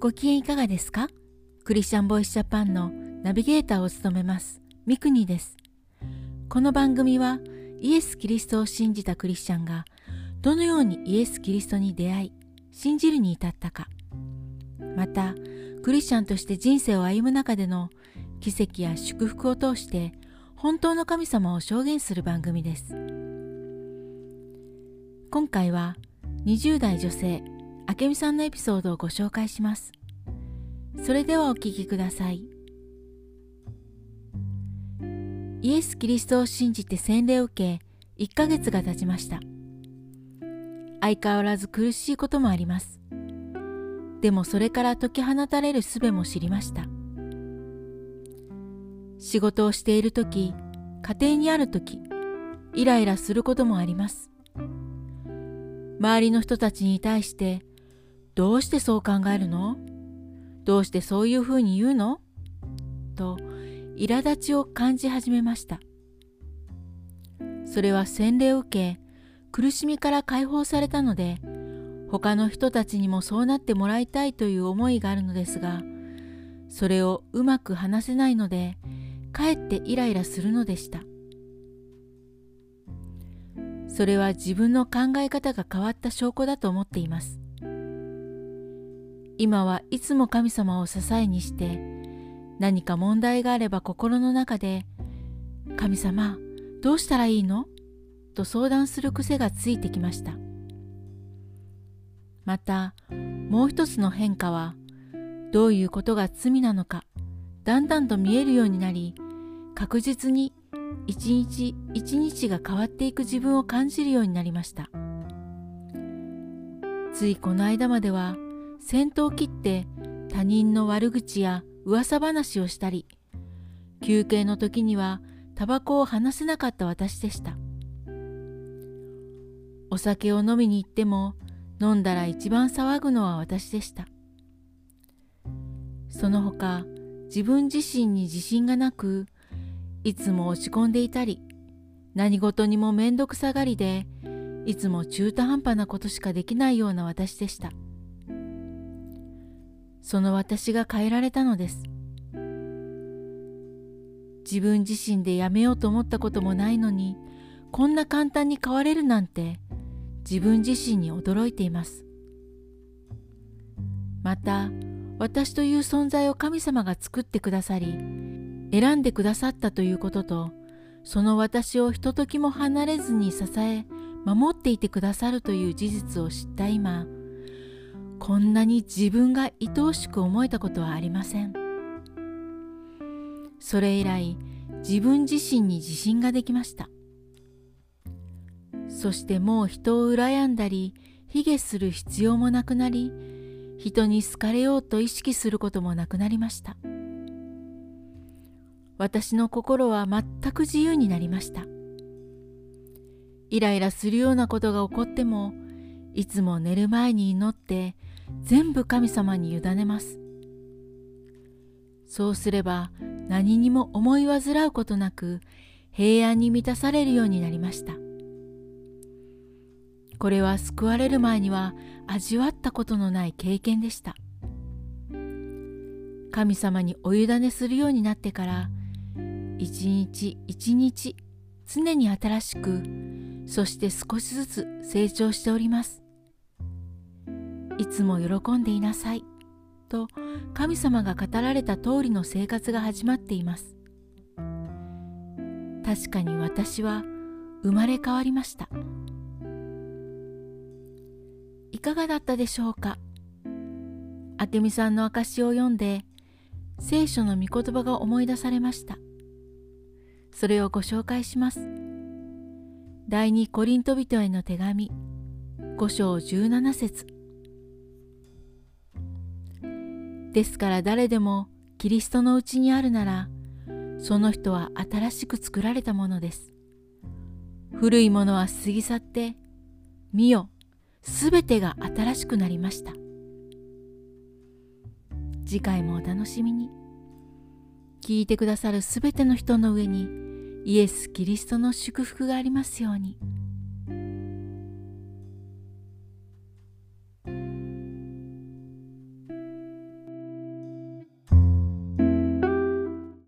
ご機嫌いかがですか？クリスチャンボイスジャパンのナビゲーターを務めますミクニです。この番組はイエス・キリストを信じたクリスチャンがどのようにイエス・キリストに出会い信じるに至ったか。またクリスチャンとして人生を歩む中での奇跡や祝福を通して本当の神様を証言する番組です。今回は20代女性明美さんのエピソードをご紹介します。それではお聞きください。イエス・キリストを信じて洗礼を受け1ヶ月が経ちました。相変わらず苦しいこともあります。でもそれから解き放たれる術も知りました。仕事をしている時家庭にある時イライラすることもあります。周りの人たちに対してどうしてそう考えるの？どうしてそういうふうに言うの？と苛立ちを感じ始めました。それは洗礼を受け苦しみから解放されたので他の人たちにもそうなってもらいたいという思いがあるのですがそれをうまく話せないのでかえってイライラするのでした。それは自分の考え方が変わった証拠だと思っています。今はいつも神様を支えにして何か問題があれば心の中で「神様どうしたらいいの?」と相談する癖がついてきましたまたもう一つの変化はどういうことが罪なのかだんだんと見えるようになり確実に一日一日が変わっていく自分を感じるようになりましたついこの間までは先頭を切って他人の悪口や噂話をしたり休憩の時にはタバコを離せなかった私でした。お酒を飲みに行っても飲んだら一番騒ぐのは私でした。その他自分自身に自信がなくいつも落ち込んでいたり何事にもめんどくさがりでいつも中途半端なことしかできないような私でした。その私が変えられたのです。自分自身でやめようと思ったこともないのにこんな簡単に変われるなんて自分自身に驚いています。また私という存在を神様が作ってくださり選んでくださったということとその私をひとときも離れずに支え守っていてくださるという事実を知った今こんなに自分が愛おしく思えたことはありません。それ以来自分自身に自信ができました。そしてもう人を羨んだり卑下する必要もなくなり人に好かれようと意識することもなくなりました。私の心は全く自由になりました。イライラするようなことが起こってもいつも寝る前に祈って全部神様に委ねます。そうすれば何にも思い煩うことなく平安に満たされるようになりました。これは救われる前には味わったことのない経験でした。神様にお委ねするようになってから一日一日常に新しくそして少しずつ成長しております。いつも喜んでいなさい。と神様が語られた通りの生活が始まっています。確かに私は生まれ変わりました。いかがだったでしょうか？明美さんの証を読んで聖書の御言葉が思い出されました。それをご紹介します。第二コリント人への手紙5章17節。ですから誰でもキリストのうちにあるならその人は新しく作られたものです。古いものは過ぎ去って見よすべてが新しくなりました。次回もお楽しみに。聞いてくださるすべての人の上にイエス・キリストの祝福がありますように。